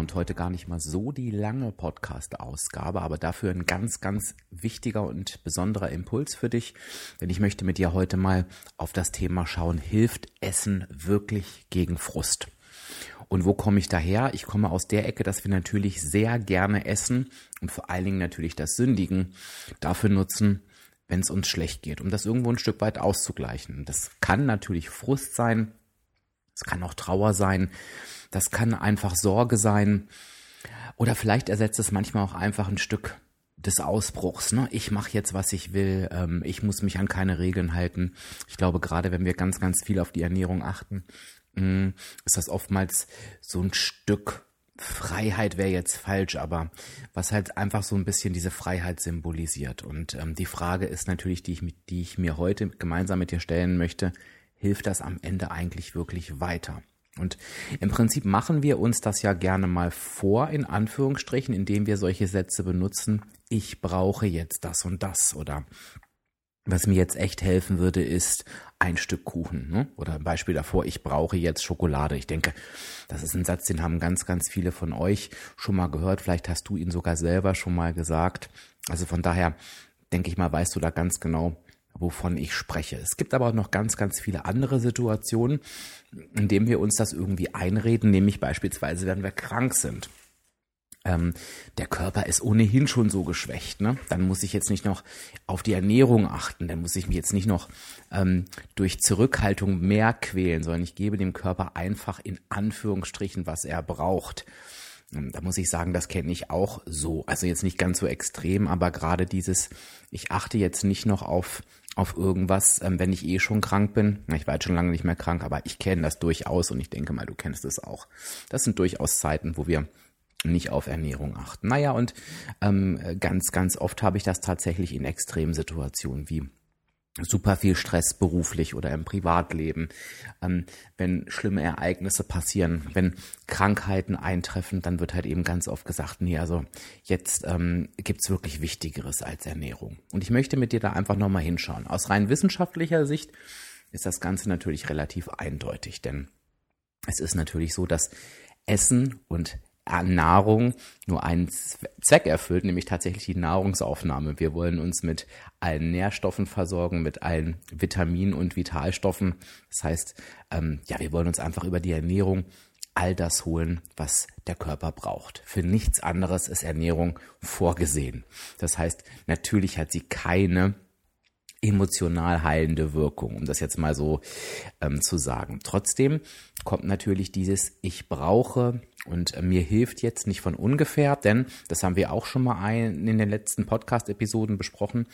und heute gar nicht mal so die lange Podcast-Ausgabe, aber dafür ein ganz, ganz wichtiger und besonderer Impuls für dich, denn ich möchte mit dir heute mal auf das Thema schauen, hilft Essen wirklich gegen Frust? Und wo komme ich daher? Ich komme aus der Ecke, dass wir natürlich sehr gerne essen und vor allen Dingen natürlich das Sündigen dafür nutzen, wenn es uns schlecht geht, um das irgendwo ein Stück weit auszugleichen. Das kann natürlich Frust sein, es kann auch Trauer sein, das kann einfach Sorge sein. Oder vielleicht ersetzt es manchmal auch einfach ein Stück des Ausbruchs. Ne? Ich mache jetzt, was ich will. Ähm, ich muss mich an keine Regeln halten. Ich glaube, gerade wenn wir ganz, ganz viel auf die Ernährung achten, mh, mm, ist das oftmals so ein Stück Freiheit wäre jetzt falsch, aber was halt einfach so ein bisschen diese Freiheit symbolisiert. Und ähm, die Frage ist natürlich, die ich, die ich mir heute gemeinsam mit dir stellen möchte, hilft das am Ende eigentlich wirklich weiter? Und im Prinzip machen wir uns das ja gerne mal vor, in Anführungsstrichen, indem wir solche Sätze benutzen. Ich brauche jetzt das und das oder was mir jetzt echt helfen würde, ist ein Stück Kuchen. Ne? Oder ein Beispiel davor, ich brauche jetzt Schokolade. Ich denke, das ist ein Satz, den haben ganz, ganz viele von euch schon mal gehört. Vielleicht hast du ihn sogar selber schon mal gesagt. Also von daher denke ich mal, weißt du da ganz genau, wovon ich spreche. Es gibt aber auch noch ganz, ganz viele andere Situationen, in denen wir uns das irgendwie einreden, nämlich beispielsweise, wenn wir krank sind. Ähm, der Körper ist ohnehin schon so geschwächt, ne? Dann muss ich jetzt nicht noch auf die Ernährung achten, dann muss ich mich jetzt nicht noch ähm, durch Zurückhaltung mehr quälen, sondern ich gebe dem Körper einfach in Anführungsstrichen, was er braucht. Ähm, da muss ich sagen, das kenne ich auch so. Also jetzt nicht ganz so extrem, aber gerade dieses, ich achte jetzt nicht noch auf auf irgendwas, ähm, wenn ich eh schon krank bin. Ich war jetzt schon lange nicht mehr krank, aber ich kenne das durchaus und ich denke mal, du kennst es auch. Das sind durchaus Zeiten, wo wir nicht auf Ernährung achten. Naja, und ähm, ganz, ganz oft habe ich das tatsächlich in Extremsituationen wie super viel Stress beruflich oder im Privatleben, ähm, wenn schlimme Ereignisse passieren, wenn Krankheiten eintreffen, dann wird halt eben ganz oft gesagt, nee, also jetzt ähm, gibt's wirklich Wichtigeres als Ernährung. Und ich möchte mit dir da einfach nochmal hinschauen. Aus rein wissenschaftlicher Sicht ist das Ganze natürlich relativ eindeutig, denn es ist natürlich so, dass Essen und Nahrung nur einen Zweck erfüllt, nämlich tatsächlich die Nahrungsaufnahme. Wir wollen uns mit allen Nährstoffen versorgen, mit allen Vitaminen und Vitalstoffen. Das heißt, ähm, ja, wir wollen uns einfach über die Ernährung all das holen, was der Körper braucht. Für nichts anderes ist Ernährung vorgesehen. Das heißt, natürlich hat sie keine emotional heilende Wirkung, um das jetzt mal so ähm, zu sagen. Trotzdem kommt natürlich dieses Ich brauche und äh, mir hilft jetzt nicht von ungefähr, denn das haben wir auch schon mal ein, in den letzten Podcast-Episoden besprochen.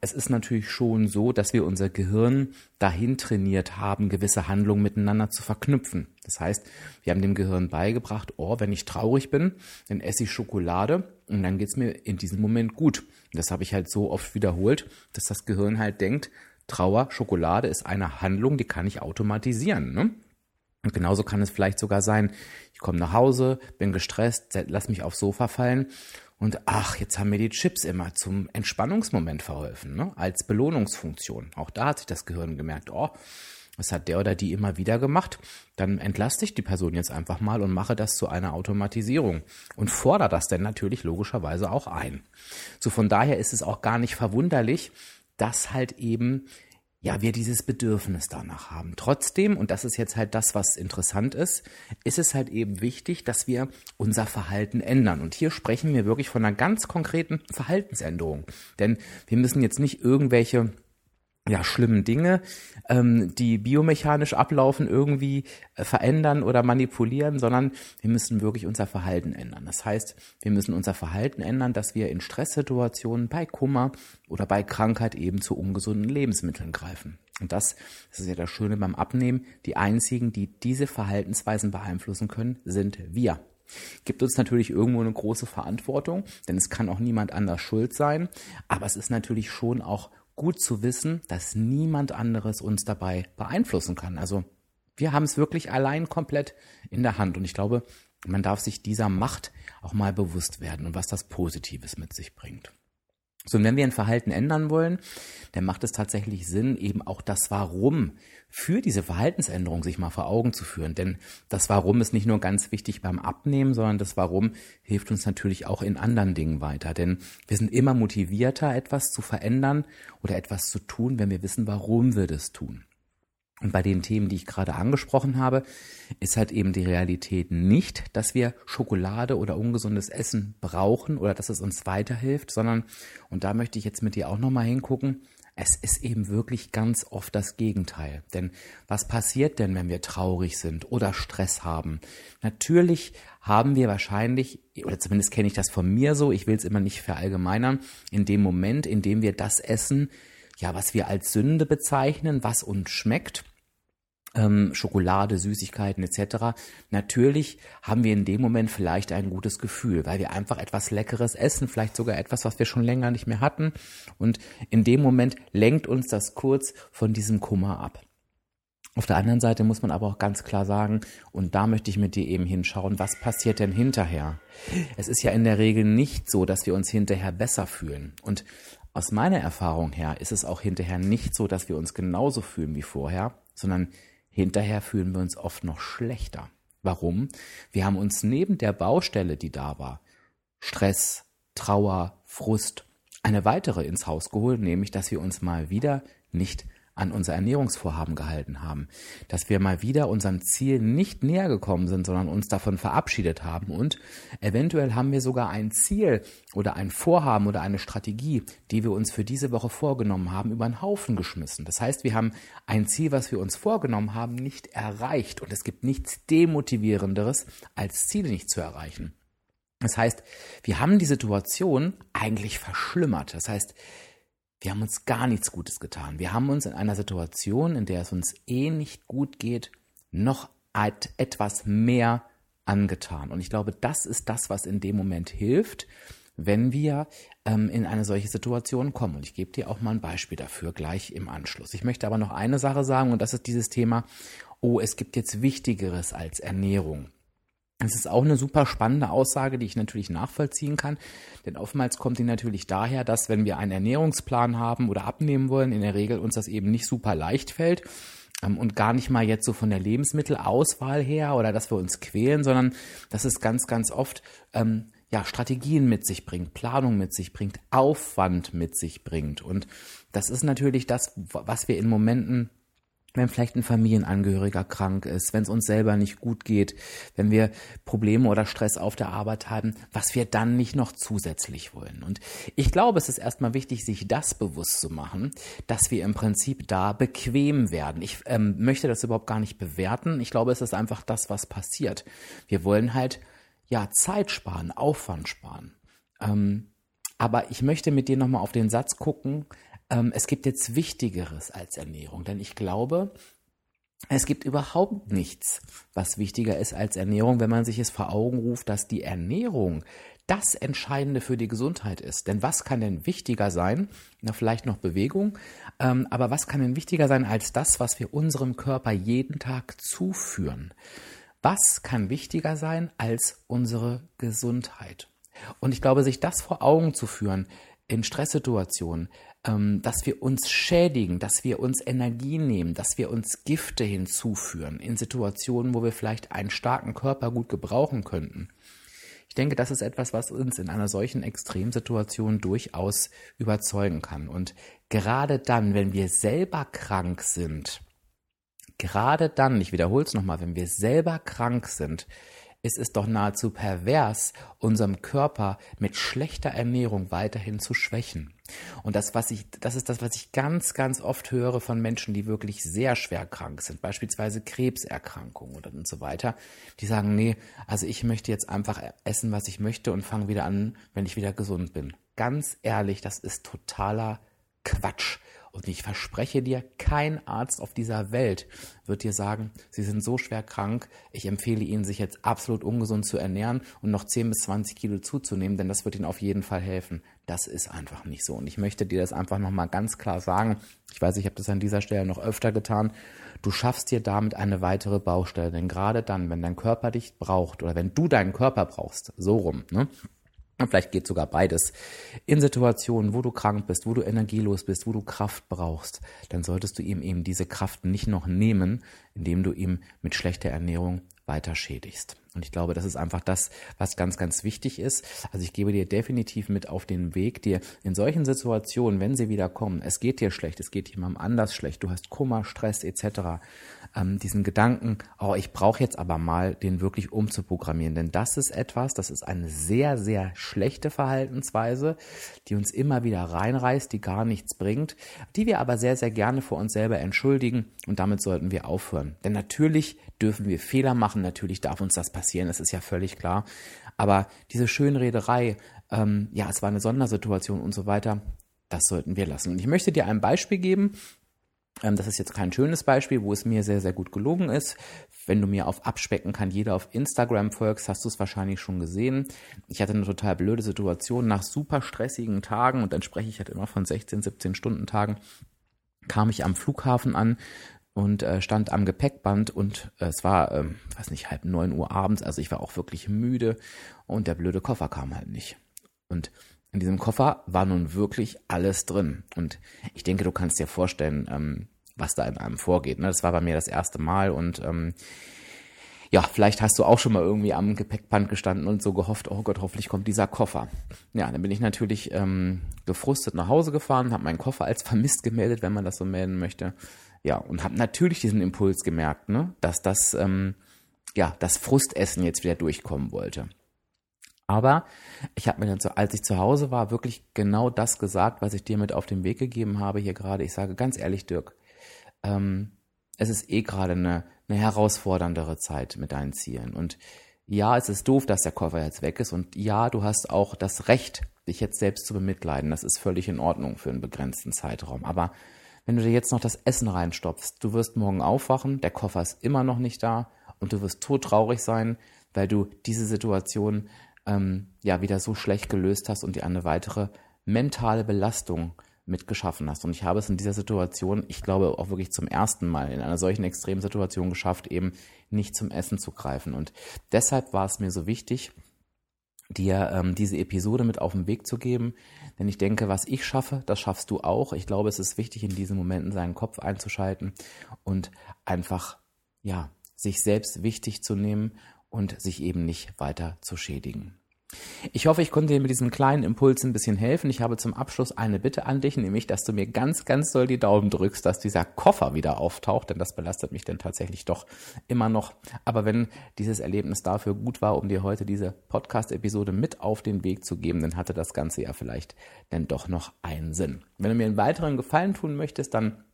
Es ist natürlich schon so, dass wir unser Gehirn dahin trainiert haben, gewisse Handlungen miteinander zu verknüpfen. Das heißt, wir haben dem Gehirn beigebracht, oh, wenn ich traurig bin, dann esse ich Schokolade und dann geht's mir in diesem Moment gut. Das habe ich halt so oft wiederholt, dass das Gehirn halt denkt, Trauer, Schokolade ist eine Handlung, die kann ich automatisieren. Ne? Und genauso kann es vielleicht sogar sein, komme nach Hause, bin gestresst, lass mich aufs Sofa fallen und ach, jetzt haben mir die Chips immer zum Entspannungsmoment verholfen, ne? als Belohnungsfunktion. Auch da hat sich das Gehirn gemerkt, oh, das hat der oder die immer wieder gemacht, dann entlaste ich die Person jetzt einfach mal und mache das zu einer Automatisierung und fordere das dann natürlich logischerweise auch ein. So von daher ist es auch gar nicht verwunderlich, dass halt eben ja, wir dieses Bedürfnis danach haben. Trotzdem, und das ist jetzt halt das, was interessant ist, ist es halt eben wichtig, dass wir unser Verhalten ändern. Und hier sprechen wir wirklich von einer ganz konkreten Verhaltensänderung. Denn wir müssen jetzt nicht irgendwelche ja, schlimmen Dinge, ähm, die biomechanisch ablaufen, irgendwie äh, verändern oder manipulieren, sondern wir müssen wirklich unser Verhalten ändern. Das heißt, wir müssen unser Verhalten ändern, dass wir in Stresssituationen, bei Kummer oder bei Krankheit eben zu ungesunden Lebensmitteln greifen. Und das, das ist ja das Schöne beim Abnehmen. Die einzigen, die diese Verhaltensweisen beeinflussen können, sind wir. Gibt uns natürlich irgendwo eine große Verantwortung, denn es kann auch niemand anders schuld sein. Aber es ist natürlich schon auch gut zu wissen, dass niemand anderes uns dabei beeinflussen kann. Also wir haben es wirklich allein komplett in der Hand. Und ich glaube, man darf sich dieser Macht auch mal bewusst werden und was das Positives mit sich bringt. So, und wenn wir ein Verhalten ändern wollen, dann macht es tatsächlich Sinn, eben auch das Warum für diese Verhaltensänderung sich mal vor Augen zu führen. Denn das Warum ist nicht nur ganz wichtig beim Abnehmen, sondern das Warum hilft uns natürlich auch in anderen Dingen weiter. Denn wir sind immer motivierter, etwas zu verändern oder etwas zu tun, wenn wir wissen, warum wir das tun. Und bei den Themen, die ich gerade angesprochen habe, ist halt eben die Realität nicht, dass wir Schokolade oder ungesundes Essen brauchen oder dass es uns weiterhilft, sondern, und da möchte ich jetzt mit dir auch nochmal hingucken, es ist eben wirklich ganz oft das Gegenteil. Denn was passiert denn, wenn wir traurig sind oder Stress haben? Natürlich haben wir wahrscheinlich, oder zumindest kenne ich das von mir so, ich will es immer nicht verallgemeinern, in dem Moment, in dem wir das essen, ja, was wir als Sünde bezeichnen, was uns schmeckt, ähm, Schokolade, Süßigkeiten etc. Natürlich haben wir in dem Moment vielleicht ein gutes Gefühl, weil wir einfach etwas Leckeres essen, vielleicht sogar etwas, was wir schon länger nicht mehr hatten. Und in dem Moment lenkt uns das kurz von diesem Kummer ab. Auf der anderen Seite muss man aber auch ganz klar sagen, und da möchte ich mit dir eben hinschauen, was passiert denn hinterher? Es ist ja in der Regel nicht so, dass wir uns hinterher besser fühlen. Und aus meiner Erfahrung her ist es auch hinterher nicht so, dass wir uns genauso fühlen wie vorher, sondern hinterher fühlen wir uns oft noch schlechter. Warum? Wir haben uns neben der Baustelle, die da war, Stress, Trauer, Frust, eine weitere ins Haus geholt, nämlich dass wir uns mal wieder nicht an unser Ernährungsvorhaben gehalten haben, dass wir mal wieder unserem Ziel nicht näher gekommen sind, sondern uns davon verabschiedet haben und eventuell haben wir sogar ein Ziel oder ein Vorhaben oder eine Strategie, die wir uns für diese Woche vorgenommen haben, über einen Haufen geschmissen. Das heißt, wir haben ein Ziel, was wir uns vorgenommen haben, nicht erreicht und es gibt nichts demotivierenderes, als Ziele nicht zu erreichen. Das heißt, wir haben die Situation eigentlich verschlimmert. Das heißt, wir haben uns gar nichts Gutes getan. Wir haben uns in einer Situation, in der es uns eh nicht gut geht, noch etwas mehr angetan. Und ich glaube, das ist das, was in dem Moment hilft, wenn wir ähm, in eine solche Situation kommen. Und ich gebe dir auch mal ein Beispiel dafür gleich im Anschluss. Ich möchte aber noch eine Sache sagen, und das ist dieses Thema, oh, es gibt jetzt Wichtigeres als Ernährung. Es ist auch eine super spannende Aussage, die ich natürlich nachvollziehen kann. Denn oftmals kommt die natürlich daher, dass wenn wir einen Ernährungsplan haben oder abnehmen wollen, in der Regel uns das eben nicht super leicht fällt ähm, und gar nicht mal jetzt so von der Lebensmittelauswahl her oder dass wir uns quälen, sondern dass es ganz, ganz oft ähm, ja, Strategien mit sich bringt, Planung mit sich bringt, Aufwand mit sich bringt. Und das ist natürlich das, was wir in Momenten wenn vielleicht ein Familienangehöriger krank ist, wenn es uns selber nicht gut geht, wenn wir Probleme oder Stress auf der Arbeit haben, was wir dann nicht noch zusätzlich wollen. Und ich glaube, es ist erstmal wichtig, sich das bewusst zu machen, dass wir im Prinzip da bequem werden. Ich ähm, möchte das überhaupt gar nicht bewerten. Ich glaube, es ist einfach das, was passiert. Wir wollen halt ja Zeit sparen, Aufwand sparen. Ähm, aber ich möchte mit dir nochmal auf den Satz gucken, ähm, es gibt jetzt Wichtigeres als Ernährung. Denn ich glaube, es gibt überhaupt nichts, was wichtiger ist als Ernährung, wenn man sich es vor Augen ruft, dass die Ernährung das Entscheidende für die Gesundheit ist. Denn was kann denn wichtiger sein? Na, vielleicht noch Bewegung. Ähm, aber was kann denn wichtiger sein als das, was wir unserem Körper jeden Tag zuführen? Was kann wichtiger sein als unsere Gesundheit? Und ich glaube, sich das vor Augen zu führen in Stresssituationen, ähm, dass wir uns schädigen, dass wir uns Energie nehmen, dass wir uns Gifte hinzuführen in Situationen, wo wir vielleicht einen starken Körper gut gebrauchen könnten. Ich denke, das ist etwas, was uns in einer solchen Extremsituation durchaus überzeugen kann. Und gerade dann, wenn wir selber krank sind, gerade dann, ich wiederhole es nochmal, wenn wir selber krank sind, ist es doch nahezu pervers, unserem Körper mit schlechter Ernährung weiterhin zu schwächen. Und das, was ich, das ist das, was ich ganz, ganz oft höre von Menschen, die wirklich sehr schwer krank sind, beispielsweise Krebserkrankungen oder und so weiter, die sagen, nee, also ich möchte jetzt einfach essen, was ich möchte und fange wieder an, wenn ich wieder gesund bin. Ganz ehrlich, das ist totaler Quatsch. Und ich verspreche dir, kein Arzt auf dieser Welt wird dir sagen, sie sind so schwer krank, ich empfehle ihnen, sich jetzt absolut ungesund zu ernähren und noch 10 bis 20 Kilo zuzunehmen, denn das wird ihnen auf jeden Fall helfen. Das ist einfach nicht so. Und ich möchte dir das einfach nochmal ganz klar sagen. Ich weiß, ich habe das an dieser Stelle noch öfter getan. Du schaffst dir damit eine weitere Baustelle. Denn gerade dann, wenn dein Körper dich braucht oder wenn du deinen Körper brauchst, so rum, ne? Vielleicht geht sogar beides. In Situationen, wo du krank bist, wo du energielos bist, wo du Kraft brauchst, dann solltest du ihm eben diese Kraft nicht noch nehmen, indem du ihm mit schlechter Ernährung weiter schädigst. Und ich glaube, das ist einfach das, was ganz, ganz wichtig ist. Also ich gebe dir definitiv mit auf den Weg, dir in solchen Situationen, wenn sie wieder kommen, es geht dir schlecht, es geht jemandem anders schlecht, du hast Kummer, Stress etc., ähm, diesen Gedanken, oh, ich brauche jetzt aber mal, den wirklich umzuprogrammieren. Denn das ist etwas, das ist eine sehr, sehr schlechte Verhaltensweise, die uns immer wieder reinreißt, die gar nichts bringt, die wir aber sehr, sehr gerne vor uns selber entschuldigen und damit sollten wir aufhören. Denn natürlich dürfen wir Fehler machen, natürlich darf uns das passieren, das ist ja völlig klar. Aber diese Schönrederei, ähm, ja, es war eine Sondersituation und so weiter, das sollten wir lassen. Und ich möchte dir ein Beispiel geben. Ähm, das ist jetzt kein schönes Beispiel, wo es mir sehr, sehr gut gelungen ist. Wenn du mir auf Abspecken kann jeder auf Instagram folgst, hast du es wahrscheinlich schon gesehen. Ich hatte eine total blöde Situation nach super stressigen Tagen und dann spreche ich halt immer von 16, 17 Stunden Tagen kam ich am Flughafen an, und äh, stand am Gepäckband und äh, es war, ähm, weiß nicht, halb neun Uhr abends, also ich war auch wirklich müde und der blöde Koffer kam halt nicht. Und in diesem Koffer war nun wirklich alles drin. Und ich denke, du kannst dir vorstellen, ähm, was da in einem vorgeht. Ne? Das war bei mir das erste Mal und ähm, ja, vielleicht hast du auch schon mal irgendwie am Gepäckband gestanden und so gehofft, oh Gott, hoffentlich kommt dieser Koffer. Ja, dann bin ich natürlich ähm, gefrustet nach Hause gefahren, habe meinen Koffer als vermisst gemeldet, wenn man das so melden möchte. Ja, und habe natürlich diesen Impuls gemerkt, ne, dass das, ähm, ja, das Frustessen jetzt wieder durchkommen wollte. Aber ich habe mir dann, so, als ich zu Hause war, wirklich genau das gesagt, was ich dir mit auf den Weg gegeben habe hier gerade. Ich sage ganz ehrlich, Dirk, ähm, es ist eh gerade eine, eine herausforderndere Zeit mit deinen Zielen. Und ja, es ist doof, dass der Koffer jetzt weg ist. Und ja, du hast auch das Recht, dich jetzt selbst zu bemitleiden. Das ist völlig in Ordnung für einen begrenzten Zeitraum. Aber wenn du dir jetzt noch das Essen reinstopfst, du wirst morgen aufwachen, der Koffer ist immer noch nicht da und du wirst todtraurig sein, weil du diese Situation ähm, ja wieder so schlecht gelöst hast und dir eine weitere mentale Belastung mitgeschaffen hast. Und ich habe es in dieser Situation, ich glaube auch wirklich zum ersten Mal in einer solchen extremen Situation geschafft, eben nicht zum Essen zu greifen. Und deshalb war es mir so wichtig, dir ähm, diese Episode mit auf den Weg zu geben. Denn ich denke, was ich schaffe, das schaffst du auch. Ich glaube, es ist wichtig, in diesen Momenten seinen Kopf einzuschalten und einfach, ja, sich selbst wichtig zu nehmen und sich eben nicht weiter zu schädigen. Ich hoffe, ich konnte dir mit diesem kleinen Impuls ein bisschen helfen. Ich habe zum Abschluss eine Bitte an dich, nämlich, dass du mir ganz, ganz doll die Daumen drückst, dass dieser Koffer wieder auftaucht, denn das belastet mich dann tatsächlich doch immer noch. Aber wenn dieses Erlebnis dafür gut war, um dir heute diese Podcast-Episode mit auf den Weg zu geben, dann hatte das Ganze ja vielleicht dann doch noch einen Sinn. Wenn du mir einen weiteren Gefallen tun möchtest, dann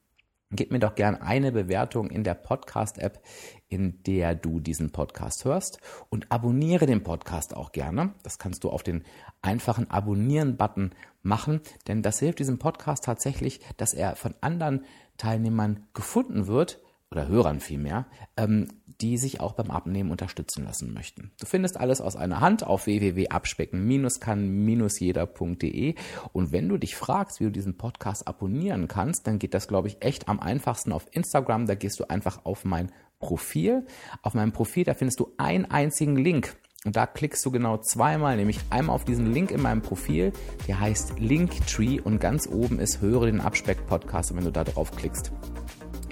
Gib mir doch gern eine Bewertung in der Podcast-App, in der du diesen Podcast hörst und abonniere den Podcast auch gerne. Das kannst du auf den einfachen Abonnieren-Button machen, denn das hilft diesem Podcast tatsächlich, dass er von anderen Teilnehmern gefunden wird oder Hörern vielmehr, ähm, die sich auch beim Abnehmen unterstützen lassen möchten. Du findest alles aus einer Hand auf www.abspecken-kann-jeder.de und wenn du dich fragst, wie du diesen Podcast abonnieren kannst, dann geht das, glaube ich, echt am einfachsten auf Instagram. Da gehst du einfach auf mein Profil. Auf meinem Profil, da findest du einen einzigen Link. Und da klickst du genau zweimal, nämlich einmal auf diesen Link in meinem Profil, der heißt Linktree und ganz oben ist Höre den Abspeck Podcast und wenn du da drauf klickst,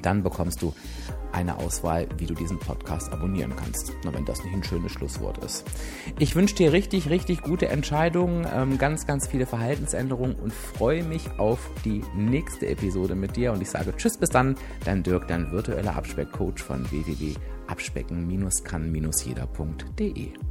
dann bekommst du eine Auswahl, wie du diesen Podcast abonnieren kannst. Na, wenn das nicht ein schönes Schlusswort ist. Ich wünsche dir richtig, richtig gute Entscheidungen, ähm, ganz, ganz viele Verhaltensänderungen und freue mich auf die nächste Episode mit dir. Und ich sage Tschüss, bis dann, dein Dirk, dein virtueller Abspeckcoach von www.abspecken-kann-jeder.de.